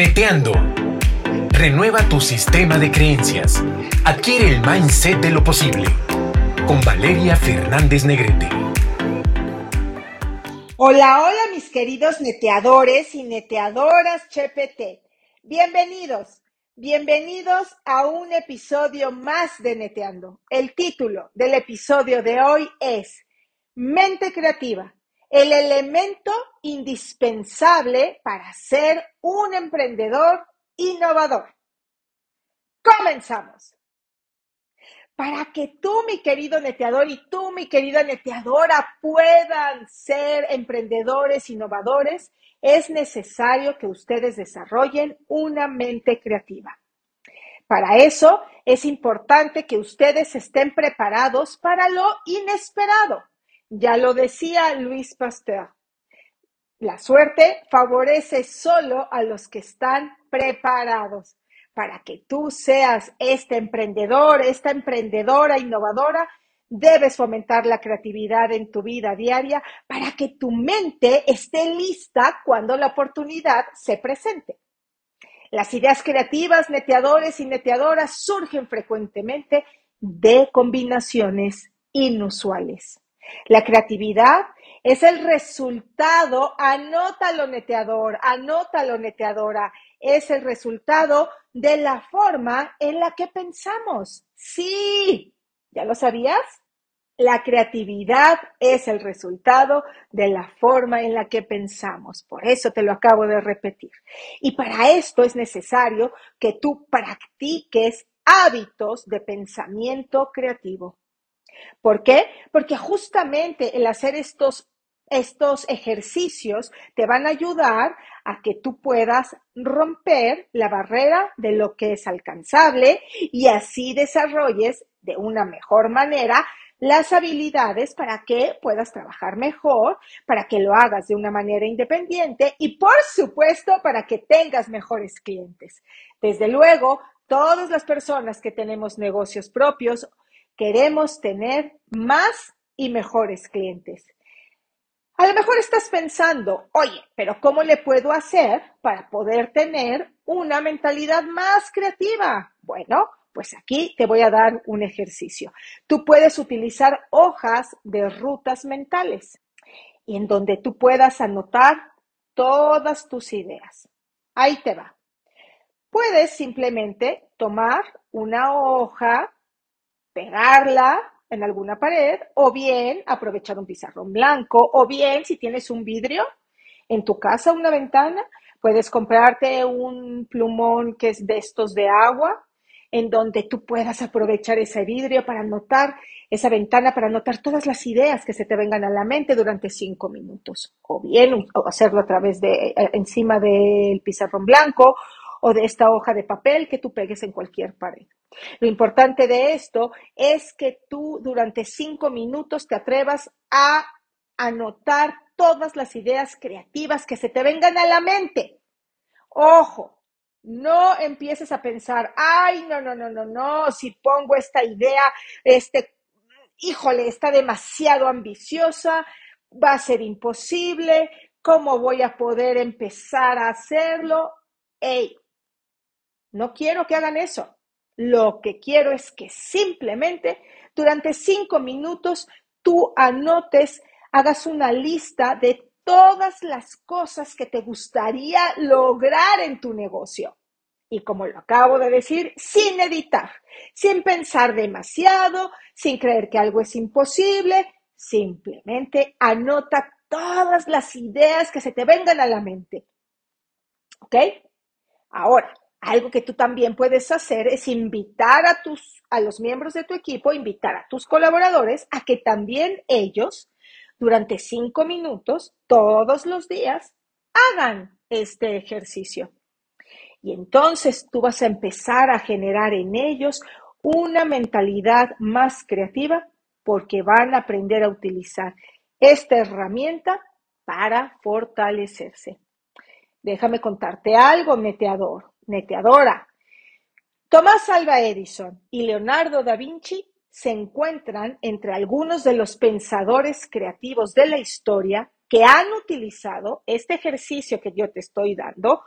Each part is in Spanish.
Neteando. Renueva tu sistema de creencias. Adquiere el mindset de lo posible. Con Valeria Fernández Negrete. Hola, hola mis queridos neteadores y neteadoras CHPT. Bienvenidos, bienvenidos a un episodio más de Neteando. El título del episodio de hoy es Mente Creativa el elemento indispensable para ser un emprendedor innovador. Comenzamos. Para que tú, mi querido neteador, y tú, mi querida neteadora, puedan ser emprendedores innovadores, es necesario que ustedes desarrollen una mente creativa. Para eso es importante que ustedes estén preparados para lo inesperado. Ya lo decía Luis Pasteur. La suerte favorece solo a los que están preparados. Para que tú seas este emprendedor, esta emprendedora innovadora, debes fomentar la creatividad en tu vida diaria para que tu mente esté lista cuando la oportunidad se presente. Las ideas creativas, neteadores y neteadoras surgen frecuentemente de combinaciones inusuales. La creatividad es el resultado, anótalo neteador, anótalo neteadora, es el resultado de la forma en la que pensamos. Sí, ¿ya lo sabías? La creatividad es el resultado de la forma en la que pensamos. Por eso te lo acabo de repetir. Y para esto es necesario que tú practiques hábitos de pensamiento creativo. ¿Por qué? Porque justamente el hacer estos, estos ejercicios te van a ayudar a que tú puedas romper la barrera de lo que es alcanzable y así desarrolles de una mejor manera las habilidades para que puedas trabajar mejor, para que lo hagas de una manera independiente y por supuesto para que tengas mejores clientes. Desde luego, todas las personas que tenemos negocios propios Queremos tener más y mejores clientes. A lo mejor estás pensando, oye, pero ¿cómo le puedo hacer para poder tener una mentalidad más creativa? Bueno, pues aquí te voy a dar un ejercicio. Tú puedes utilizar hojas de rutas mentales y en donde tú puedas anotar todas tus ideas. Ahí te va. Puedes simplemente tomar una hoja pegarla en alguna pared o bien aprovechar un pizarrón blanco o bien si tienes un vidrio en tu casa, una ventana, puedes comprarte un plumón que es de estos de agua en donde tú puedas aprovechar ese vidrio para anotar esa ventana, para anotar todas las ideas que se te vengan a la mente durante cinco minutos. O bien hacerlo a través de, eh, encima del pizarrón blanco o de esta hoja de papel que tú pegues en cualquier pared. Lo importante de esto es que tú durante cinco minutos te atrevas a anotar todas las ideas creativas que se te vengan a la mente. Ojo, no empieces a pensar, ay, no, no, no, no, no, si pongo esta idea, este, híjole, está demasiado ambiciosa, va a ser imposible, ¿cómo voy a poder empezar a hacerlo? Ey, no quiero que hagan eso. Lo que quiero es que simplemente durante cinco minutos tú anotes, hagas una lista de todas las cosas que te gustaría lograr en tu negocio. Y como lo acabo de decir, sin editar, sin pensar demasiado, sin creer que algo es imposible, simplemente anota todas las ideas que se te vengan a la mente. ¿Ok? Ahora, algo que tú también puedes hacer es invitar a tus a los miembros de tu equipo, invitar a tus colaboradores a que también ellos durante cinco minutos todos los días hagan este ejercicio. Y entonces tú vas a empezar a generar en ellos una mentalidad más creativa porque van a aprender a utilizar esta herramienta para fortalecerse. Déjame contarte algo, meteador neteadora. Tomás Alva Edison y Leonardo da Vinci se encuentran entre algunos de los pensadores creativos de la historia que han utilizado este ejercicio que yo te estoy dando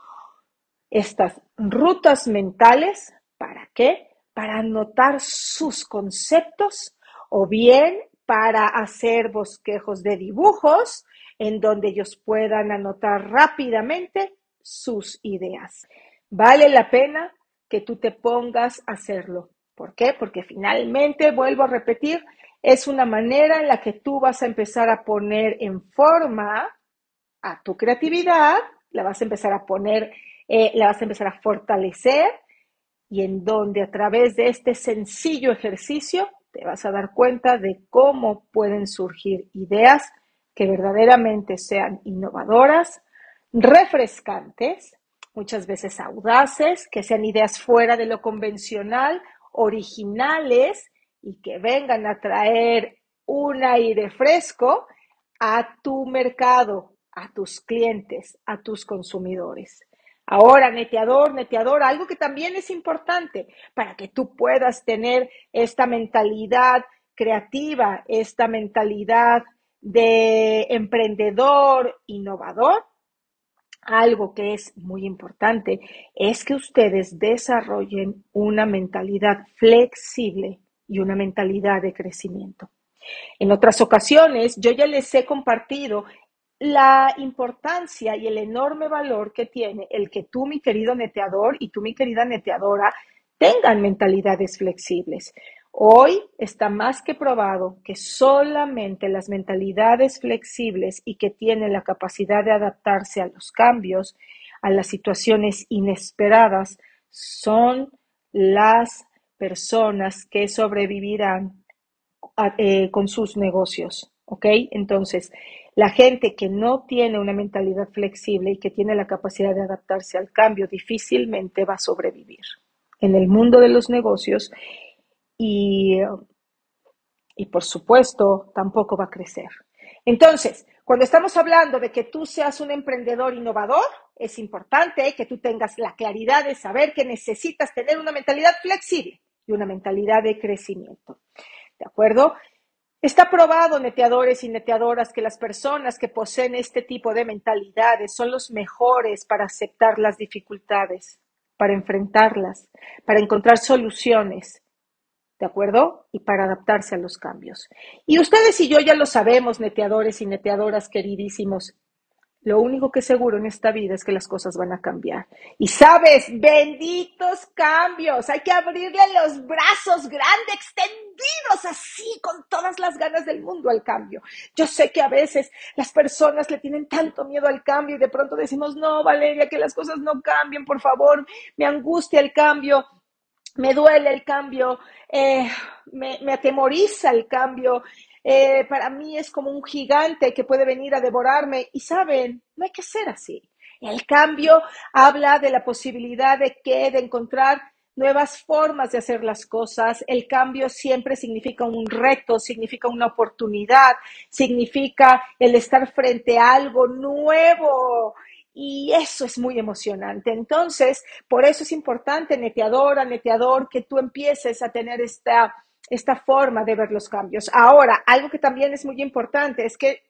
estas rutas mentales. ¿Para qué? Para anotar sus conceptos o bien para hacer bosquejos de dibujos en donde ellos puedan anotar rápidamente sus ideas. Vale la pena que tú te pongas a hacerlo. ¿Por qué? Porque finalmente, vuelvo a repetir, es una manera en la que tú vas a empezar a poner en forma a tu creatividad, la vas a empezar a poner, eh, la vas a empezar a fortalecer y en donde a través de este sencillo ejercicio te vas a dar cuenta de cómo pueden surgir ideas que verdaderamente sean innovadoras, refrescantes, muchas veces audaces, que sean ideas fuera de lo convencional, originales y que vengan a traer un aire fresco a tu mercado, a tus clientes, a tus consumidores. Ahora, neteador, neteador, algo que también es importante para que tú puedas tener esta mentalidad creativa, esta mentalidad de emprendedor, innovador, algo que es muy importante es que ustedes desarrollen una mentalidad flexible y una mentalidad de crecimiento. En otras ocasiones, yo ya les he compartido la importancia y el enorme valor que tiene el que tú, mi querido neteador, y tú, mi querida neteadora, tengan mentalidades flexibles. Hoy está más que probado que solamente las mentalidades flexibles y que tienen la capacidad de adaptarse a los cambios, a las situaciones inesperadas, son las personas que sobrevivirán eh, con sus negocios. ¿Ok? Entonces, la gente que no tiene una mentalidad flexible y que tiene la capacidad de adaptarse al cambio difícilmente va a sobrevivir. En el mundo de los negocios y, por supuesto tampoco va a crecer. Entonces, cuando estamos hablando de que tú seas un emprendedor innovador, es importante que tú tengas la claridad de saber que necesitas tener una mentalidad flexible y una mentalidad de crecimiento. ¿De acuerdo? Está probado, neteadores y neteadoras, que las personas que poseen este tipo de mentalidades son los mejores para aceptar las dificultades, para enfrentarlas, para encontrar soluciones ¿de acuerdo? Y para adaptarse a los cambios. Y ustedes y yo ya lo sabemos, neteadores y neteadoras queridísimos. Lo único que seguro en esta vida es que las cosas van a cambiar. Y sabes, benditos cambios. Hay que abrirle los brazos grandes, extendidos, así, con todas las ganas del mundo al cambio. Yo sé que a veces las personas le tienen tanto miedo al cambio y de pronto decimos, no, Valeria, que las cosas no cambien, por favor, me angustia el cambio me duele el cambio, eh, me, atemoriza el cambio. Eh, para mí es como un gigante que puede venir a devorarme. Y saben, no hay que ser así. El cambio habla de la posibilidad de que, de encontrar nuevas formas de hacer las cosas. El cambio siempre significa un reto, significa una oportunidad, significa el estar frente a algo nuevo. Y eso es muy emocionante. Entonces, por eso es importante, neteadora, neteador, que tú empieces a tener esta, esta forma de ver los cambios. Ahora, algo que también es muy importante es que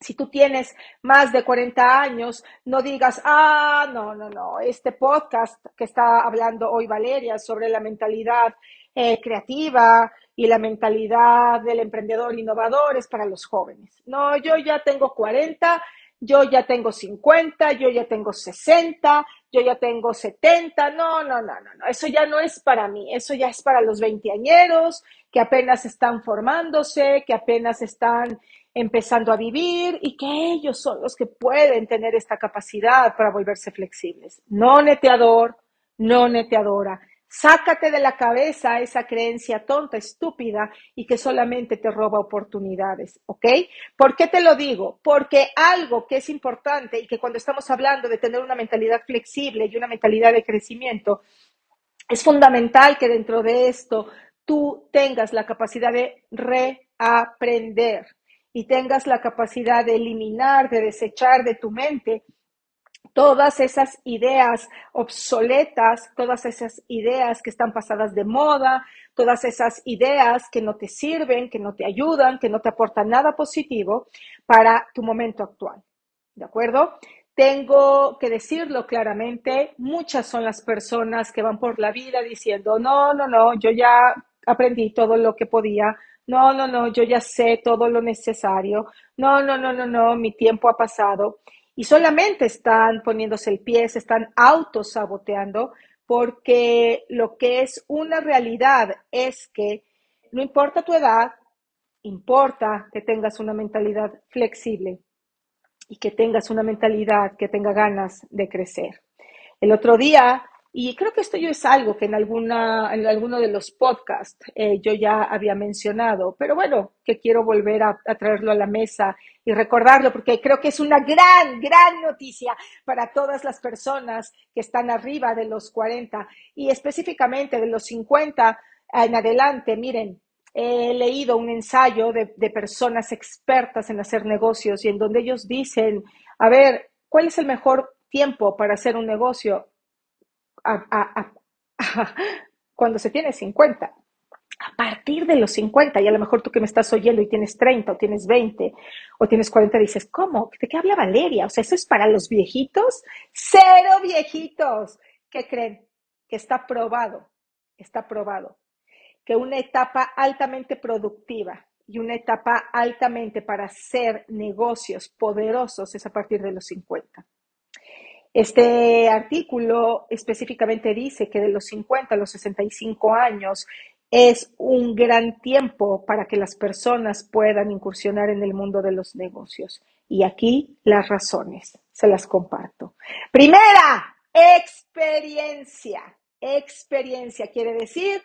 si tú tienes más de 40 años, no digas, ah, no, no, no, este podcast que está hablando hoy Valeria sobre la mentalidad eh, creativa y la mentalidad del emprendedor innovador es para los jóvenes. No, yo ya tengo 40 yo ya tengo 50, yo ya tengo 60, yo ya tengo 70, no, no, no, no, no, eso ya no es para mí, eso ya es para los veinteañeros que apenas están formándose, que apenas están empezando a vivir y que ellos son los que pueden tener esta capacidad para volverse flexibles. No neteador, no neteadora. Sácate de la cabeza esa creencia tonta, estúpida y que solamente te roba oportunidades, ¿ok? ¿Por qué te lo digo? Porque algo que es importante y que cuando estamos hablando de tener una mentalidad flexible y una mentalidad de crecimiento, es fundamental que dentro de esto tú tengas la capacidad de reaprender y tengas la capacidad de eliminar, de desechar de tu mente todas esas ideas obsoletas, todas esas ideas que están pasadas de moda, todas esas ideas que no te sirven, que no te ayudan, que no te aportan nada positivo para tu momento actual. ¿De acuerdo? tengo que decirlo claramente, muchas son las personas que van por la vida diciendo, no, no, no, yo ya aprendí todo lo que podía, no, no, no, yo ya sé todo lo necesario, no, no, no, no, no, mi tiempo ha pasado. Y solamente están poniéndose el pie, se están autosaboteando, porque lo que es una realidad es que no importa tu edad, importa que tengas una mentalidad flexible y que tengas una mentalidad que tenga ganas de crecer. El otro día, y creo que esto yo es algo que en, alguna, en alguno de los podcasts eh, yo ya había mencionado, pero bueno, que quiero volver a, a traerlo a la mesa y recordarlo porque creo que es una gran, gran noticia para todas las personas que están arriba de los 40 y específicamente de los 50 en adelante. Miren, he leído un ensayo de, personas expertas en hacer negocios y en donde ellos dicen, a ver, ¿cuál es el mejor tiempo para hacer un negocio? cuando se tiene 50. A partir de los 50, y a lo mejor tú que me estás oyendo y tienes 30 o tienes 20 o tienes 40, dices, ¿cómo? ¿De qué habla Valeria? O sea, ¿eso es para los viejitos? Cero viejitos. ¿Qué creen? Que está probado, está probado que una etapa altamente productiva y una etapa altamente para hacer negocios poderosos es a partir de los 50. Este artículo específicamente dice que de los 50 a los 65 años es un gran tiempo para que las personas puedan incursionar en el mundo de los negocios. Y aquí las razones, se las comparto. Primera, experiencia. Experiencia quiere decir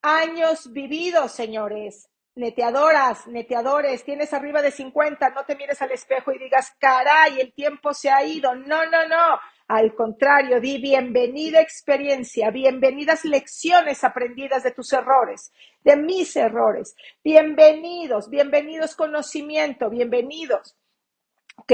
años vividos, señores. Neteadoras, neteadores, tienes arriba de 50, no te mires al espejo y digas, caray, el tiempo se ha ido. No, no, no. Al contrario, di bienvenida experiencia, bienvenidas lecciones aprendidas de tus errores, de mis errores. Bienvenidos, bienvenidos conocimiento, bienvenidos. ¿Ok?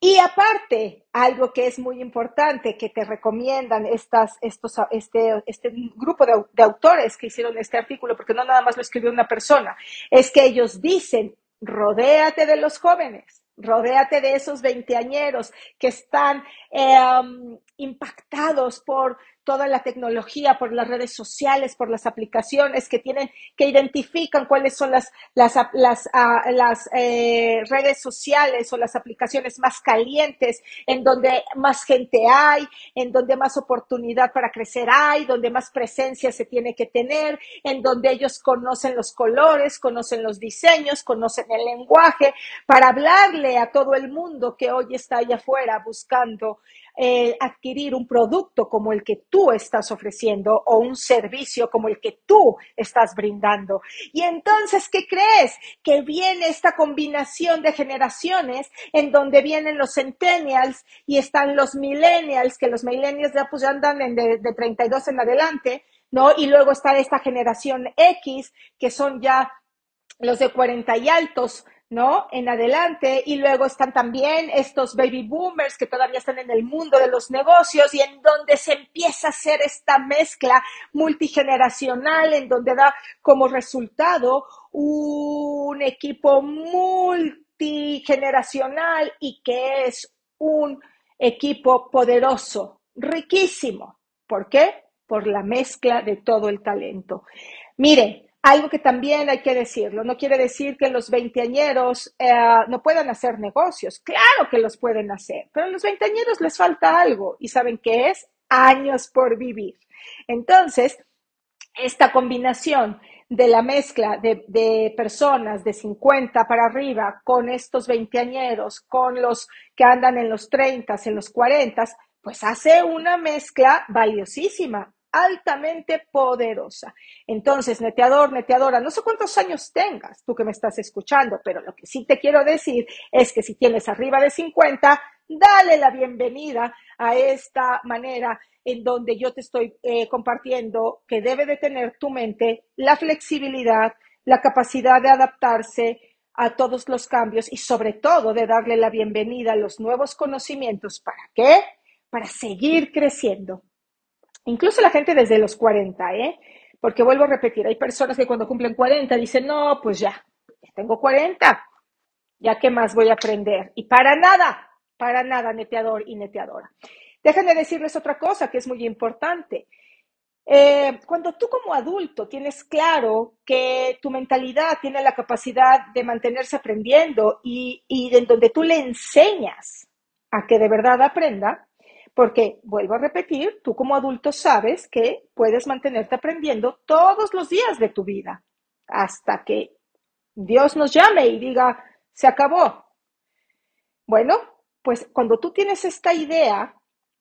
Y aparte, algo que es muy importante, que te recomiendan estas, estos, este, este grupo de, de, autores que hicieron este artículo, porque no nada más lo escribió una persona, es que ellos dicen, rodéate de los jóvenes, rodéate de esos veinteañeros que están eh, impactados por toda la tecnología, por las redes sociales, por las aplicaciones que tienen, que identifican cuáles son las, las, ah, eh, redes sociales o las aplicaciones más calientes, en donde más gente hay, en donde más oportunidad para crecer hay, donde más presencia se tiene que tener, en donde ellos conocen los colores, conocen los diseños, conocen el lenguaje, para hablarle a todo el mundo que hoy está allá afuera buscando eh, adquirir un producto como el que estás ofreciendo o un servicio como el que tú estás brindando. Y entonces, ¿qué crees? Que viene esta combinación de generaciones en donde vienen los centennials y están los millennials, que los millennials ya pues ya andan de, de 32 en adelante, ¿no? Y luego está esta generación X, que son ya los de 40 y altos, ¿no? En adelante. Y luego están también estos baby boomers que todavía están en el mundo de los negocios y en donde se empieza a hacer esta mezcla multigeneracional, en donde da como resultado un equipo multigeneracional y que es un equipo poderoso, riquísimo. ¿Por qué? Por la mezcla de todo el talento. Mire, algo que también hay que decirlo, no quiere decir que los veinteañeros eh, no puedan hacer negocios. Claro que los pueden hacer, pero a los veinteañeros les falta algo y saben qué es años por vivir. Entonces, esta combinación de la mezcla de, de, personas de 50 para arriba con estos veinteañeros, con los que andan en los 30, en los 40, pues hace una mezcla valiosísima altamente poderosa. Entonces, neteador, neteadora, no sé cuántos años tengas tú que me estás escuchando, pero lo que sí te quiero decir es que si tienes arriba de 50, dale la bienvenida a esta manera en donde yo te estoy eh, compartiendo que debe de tener tu mente la flexibilidad, la capacidad de adaptarse a todos los cambios y sobre todo de darle la bienvenida a los nuevos conocimientos. ¿Para qué? Para seguir creciendo. Incluso la gente desde los 40, ¿eh? Porque vuelvo a repetir, hay personas que cuando cumplen 40 dicen, no, pues ya, tengo 40, ya qué más voy a aprender. Y para nada, para nada, neteador y neteadora. Déjenme decirles otra cosa que es muy importante. Eh, cuando tú como adulto tienes claro que tu mentalidad tiene la capacidad de mantenerse aprendiendo y, y en donde tú le enseñas a que de verdad aprenda, porque, vuelvo a repetir, tú como adulto sabes que puedes mantenerte aprendiendo todos los días de tu vida hasta que Dios nos llame y diga, se acabó. Bueno, pues cuando tú tienes esta idea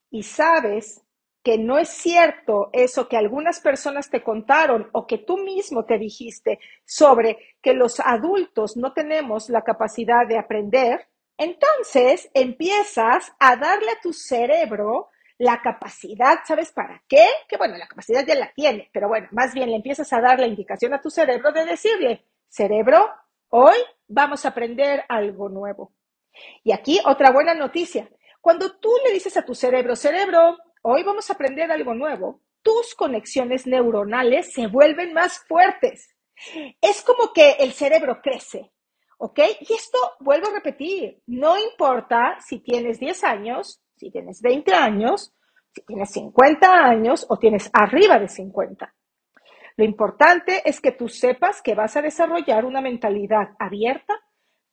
y sabes que no es cierto eso que algunas personas te contaron o que tú mismo te dijiste sobre que los adultos no tenemos la capacidad de aprender, entonces empiezas a darle a tu cerebro la capacidad, ¿sabes para qué? Que bueno, la capacidad ya la tiene, pero bueno, más bien le empiezas a dar la indicación a tu cerebro de decirle, cerebro, hoy vamos a aprender algo nuevo. Y aquí otra buena noticia. Cuando tú le dices a tu cerebro, cerebro, hoy vamos a aprender algo nuevo, tus conexiones neuronales se vuelven más fuertes. Es como que el cerebro crece, ¿ok? Y esto, vuelvo a repetir, no importa si tienes 10 años, si tienes 20 años, si tienes 50 años o tienes arriba de 50. Lo importante es que tú sepas que vas a desarrollar una mentalidad abierta,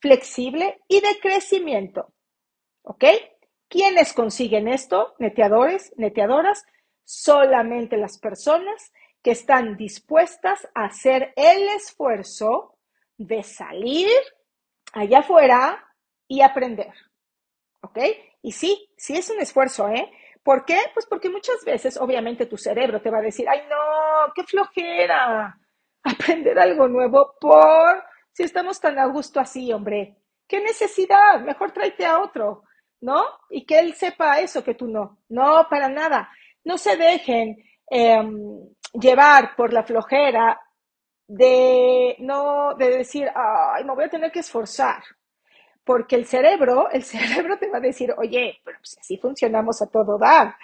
flexible y de crecimiento. ¿Ok? ¿Quiénes consiguen esto? Neteadores, neteadoras, solamente las personas que están dispuestas a hacer el esfuerzo de salir allá afuera y aprender. ¿Ok? Y sí, sí es un esfuerzo, ¿eh? ¿Por qué? Pues porque muchas veces, obviamente, tu cerebro te va a decir, ay, no, qué flojera, aprender algo nuevo por si estamos tan a gusto así, hombre. ¿Qué necesidad? Mejor tráete a otro. ¿no? Y que él sepa eso que tú no. No, para nada. No se dejen em, llevar por la flojera de no, de decir, ay, me voy a tener que esforzar. Porque el cerebro, el cerebro te va a decir, oye, pero si así funcionamos a todo dar,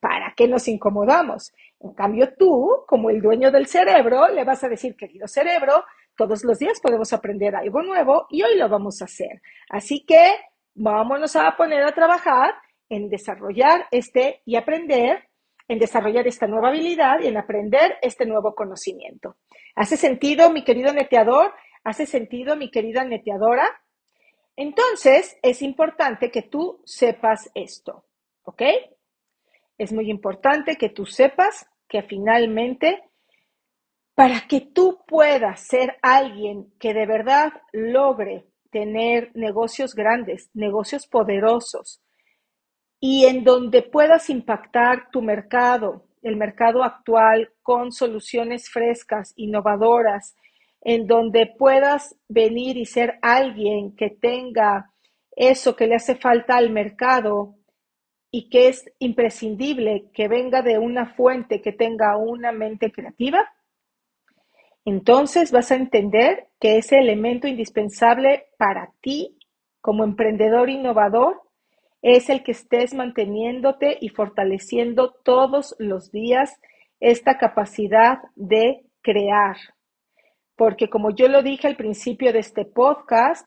¿para qué nos incomodamos? En cambio, tú, como el dueño del cerebro, le vas a decir, querido cerebro, todos los días podemos aprender algo nuevo y hoy lo vamos a hacer. Así que vámonos a poner a trabajar en desarrollar este y aprender, en desarrollar esta nueva habilidad y en aprender este nuevo conocimiento. ¿Hace sentido, mi querido neteador? ¿Hace sentido, mi querida neteadora? Entonces, es importante que tú sepas esto, ¿ok? Es muy importante que tú sepas que finalmente, para que tú puedas ser alguien que de verdad logre tener negocios grandes, negocios poderosos y en donde puedas impactar tu mercado, el mercado actual con soluciones frescas, innovadoras, en donde puedas venir y ser alguien que tenga eso que le hace falta al mercado y que es imprescindible que venga de una fuente que tenga una mente creativa, entonces vas a entender que ese elemento indispensable para ti como emprendedor innovador es el que estés manteniéndote y fortaleciendo todos los días esta capacidad de crear. Porque como yo lo dije al principio de este podcast,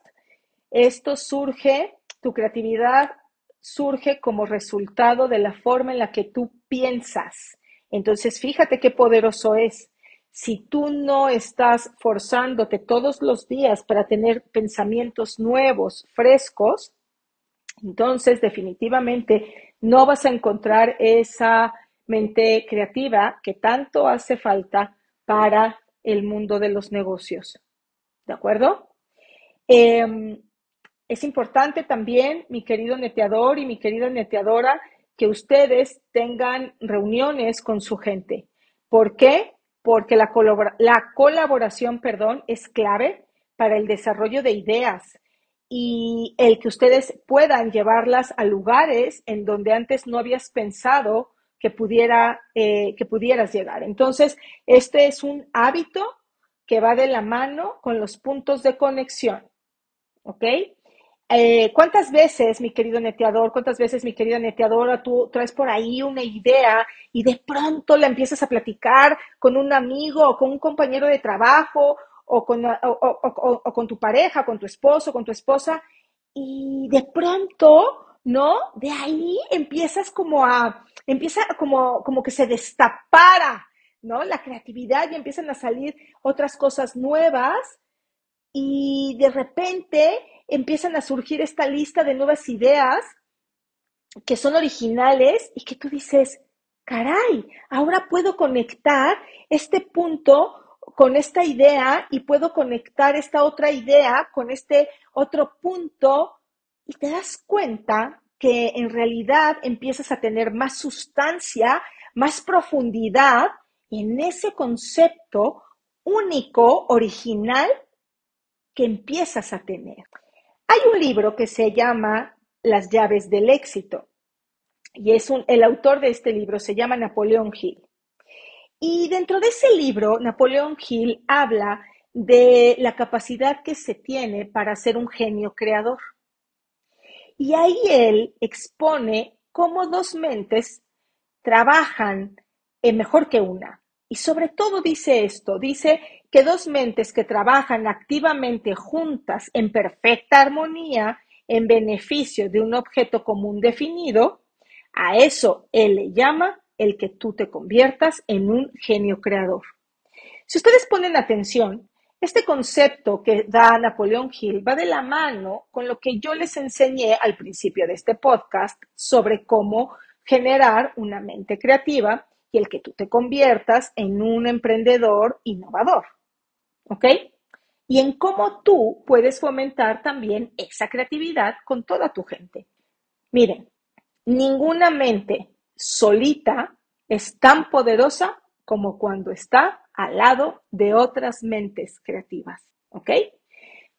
esto surge, tu creatividad surge como resultado de la forma en la que tú piensas. Entonces, fíjate qué poderoso es si tú no estás forzándote todos los días para tener pensamientos nuevos, frescos, entonces definitivamente no vas a encontrar esa mente creativa que tanto hace falta para el mundo de los negocios. ¿De acuerdo? Em, es importante también, mi querido neteador y mi querida neteadora, que ustedes tengan reuniones con su gente. ¿Por qué? porque la, colaboración perdón, es clave para el desarrollo de ideas y el que ustedes puedan llevarlas a lugares en donde antes no habías pensado que, pudiera, eh, que pudieras llegar. Entonces, este es un hábito que va de la mano con los puntos de conexión. ¿Ok? Eh, ¿Cuántas veces, mi querido neteador, cuántas veces, mi querida neteadora, tú traes por ahí una idea y de pronto la empiezas a platicar con un amigo o con un compañero de trabajo o con, o, con tu pareja, con tu esposo, con tu esposa y de pronto ¿no? De ahí empiezas como a, empieza como, como que se destapara, ¿no? La creatividad y empiezan a salir otras cosas nuevas y de repente empiezan a surgir esta lista de nuevas ideas que son originales y que tú dices, caray, ahora puedo conectar este punto con esta idea y puedo conectar esta otra idea con este otro punto y te das cuenta que en realidad empiezas a tener más sustancia, más profundidad en ese concepto único, original, que empiezas a tener. Hay un libro que se llama Las llaves del éxito y es un, el autor de este libro se llama Napoleón Hill. Y dentro de ese libro, Napoleón Hill habla de la capacidad que se tiene para ser un genio creador. Y ahí él expone cómo dos mentes trabajan mejor que una. Y sobre todo dice esto, dice que dos mentes que trabajan activamente juntas en perfecta armonía en beneficio de un objeto común definido, a eso él le llama el que tú te conviertas en un genio creador. Si ustedes ponen atención, este concepto que da Napoleón Hill va de la mano con lo que yo les enseñé al principio de este podcast sobre cómo generar una mente creativa y el que tú te conviertas en un emprendedor innovador. ¿Ok? Y en cómo tú puedes fomentar también esa creatividad con toda tu gente. Miren, ninguna mente solita es tan poderosa como cuando está al lado de otras mentes creativas. ¿Ok?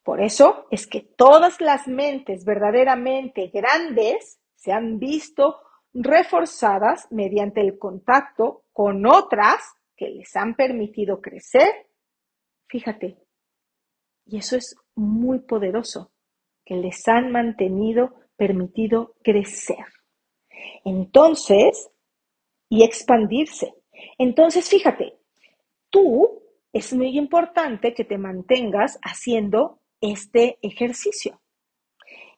Por eso es que todas las mentes verdaderamente grandes se han visto reforzadas mediante el contacto con otras que les han permitido crecer. Fíjate, y eso es muy poderoso, que les han mantenido, permitido crecer. Entonces, y expandirse. Entonces, fíjate, tú es muy importante que te mantengas haciendo este ejercicio.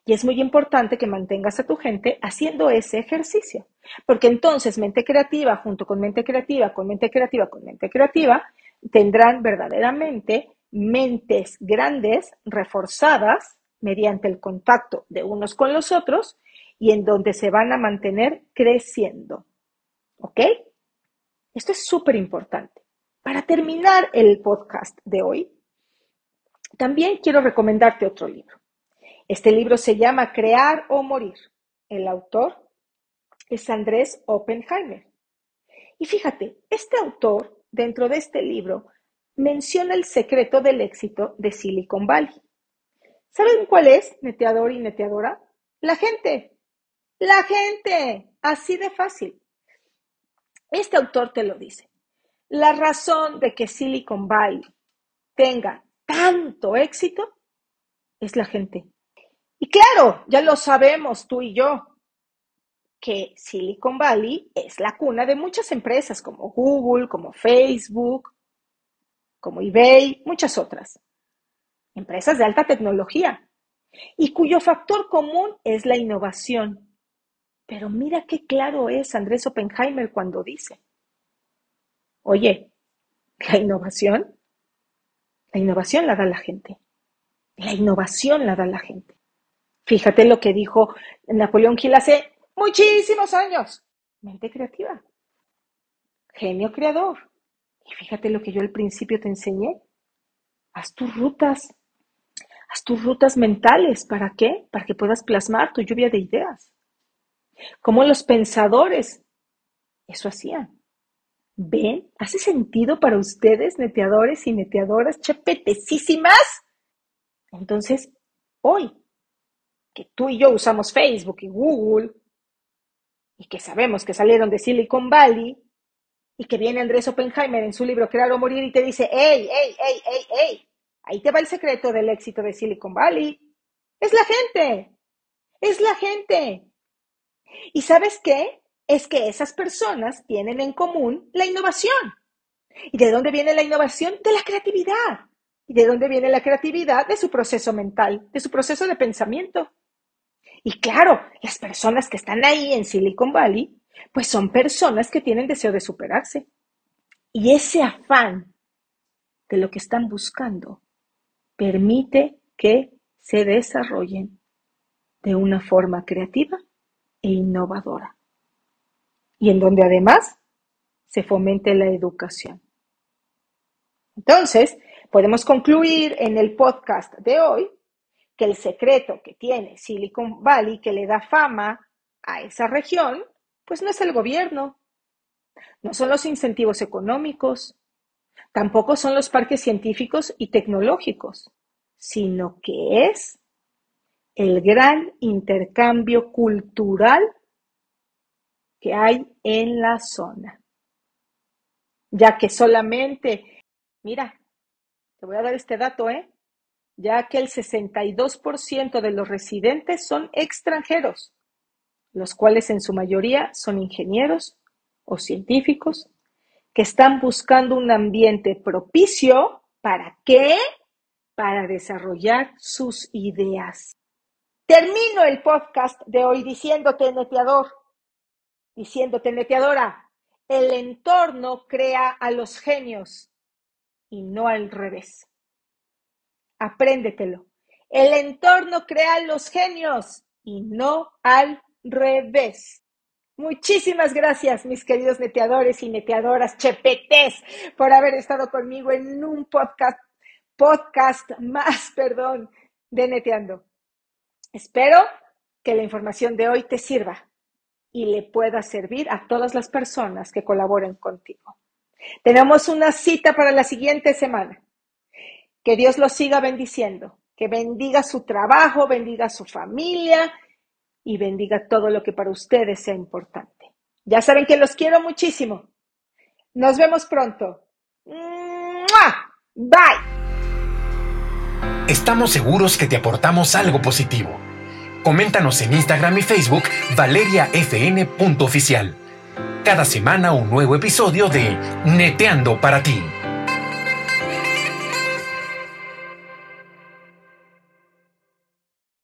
Y es muy importante que mantengas a tu gente haciendo ese ejercicio, porque entonces mente creativa junto con mente creativa, con mente creativa, con mente creativa, tendrán verdaderamente mentes grandes, reforzadas mediante el contacto de unos con los otros y en donde se van a mantener creciendo. ¿Ok? Esto es súper importante. Para terminar el podcast de hoy, también quiero recomendarte otro libro. Este libro se llama Crear o Morir. El autor es Andrés Oppenheimer. Y fíjate, este autor, dentro de este libro, menciona el secreto del éxito de Silicon Valley. ¿Saben cuál es, neteador y neteadora? La gente. La gente. Así de fácil. Este autor te lo dice. La razón de que Silicon Valley tenga tanto éxito es la gente. Y claro, ya lo sabemos tú y yo, que Silicon Valley es la cuna de muchas empresas como Google, como Facebook, como eBay, muchas otras. Empresas de alta tecnología y cuyo factor común es la innovación. Pero mira qué claro es Andrés Oppenheimer cuando dice, oye, la innovación, la innovación la da la gente. La innovación la da la gente. Fíjate lo que dijo Napoleón Hill hace muchísimos años. Mente creativa. Genio creador. Y fíjate lo que yo al principio te enseñé. Haz tus rutas. Haz tus rutas mentales. ¿Para qué? Para que puedas plasmar tu lluvia de ideas. Como los pensadores eso hacían. ¿Ven? ¿Hace sentido para ustedes, neteadores y neteadoras chepetecísimas? Entonces, hoy, que tú y yo usamos Facebook y Google, y que sabemos que salieron de Silicon Valley, y que viene Andrés Oppenheimer en su libro Crear o Morir y te dice, ¡Ey, ey, ey, ey, ey! Ahí te va el secreto del éxito de Silicon Valley. Es la gente. Es la gente. ¿Y sabes qué? Es que esas personas tienen en común la innovación. ¿Y de dónde viene la innovación? De la creatividad. ¿Y de dónde viene la creatividad? De su proceso mental, de su proceso de pensamiento. Y claro, las personas que están ahí en Silicon Valley, pues son personas que tienen deseo de superarse. Y ese afán de lo que están buscando permite que se desarrollen de una forma creativa e innovadora. Y en donde además se fomente la educación. Entonces, podemos concluir en el podcast de hoy que el secreto que tiene Silicon Valley, que le da fama a esa región, pues no es el gobierno, no son los incentivos económicos, tampoco son los parques científicos y tecnológicos, sino que es el gran intercambio cultural que hay en la zona. Ya que solamente, mira, te voy a dar este dato, ¿eh? Ya que el 62% de los residentes son extranjeros, los cuales en su mayoría son ingenieros o científicos que están buscando un ambiente propicio para qué? Para desarrollar sus ideas. Termino el podcast de hoy diciéndote, neteador, diciéndote, neteadora, el entorno crea a los genios y no al revés. Apréndetelo. El entorno crea a los genios y no al revés. Muchísimas gracias, mis queridos neteadores y neteadoras chepetes, por haber estado conmigo en un podcast, podcast más, perdón, de Neteando. Espero que la información de hoy te sirva y le pueda servir a todas las personas que colaboren contigo. Tenemos una cita para la siguiente semana. Que Dios los siga bendiciendo, que bendiga su trabajo, bendiga su familia y bendiga todo lo que para ustedes sea importante. Ya saben que los quiero muchísimo. Nos vemos pronto. Bye. Estamos seguros que te aportamos algo positivo. Coméntanos en Instagram y Facebook valeriafn.oficial. Cada semana un nuevo episodio de Neteando para ti.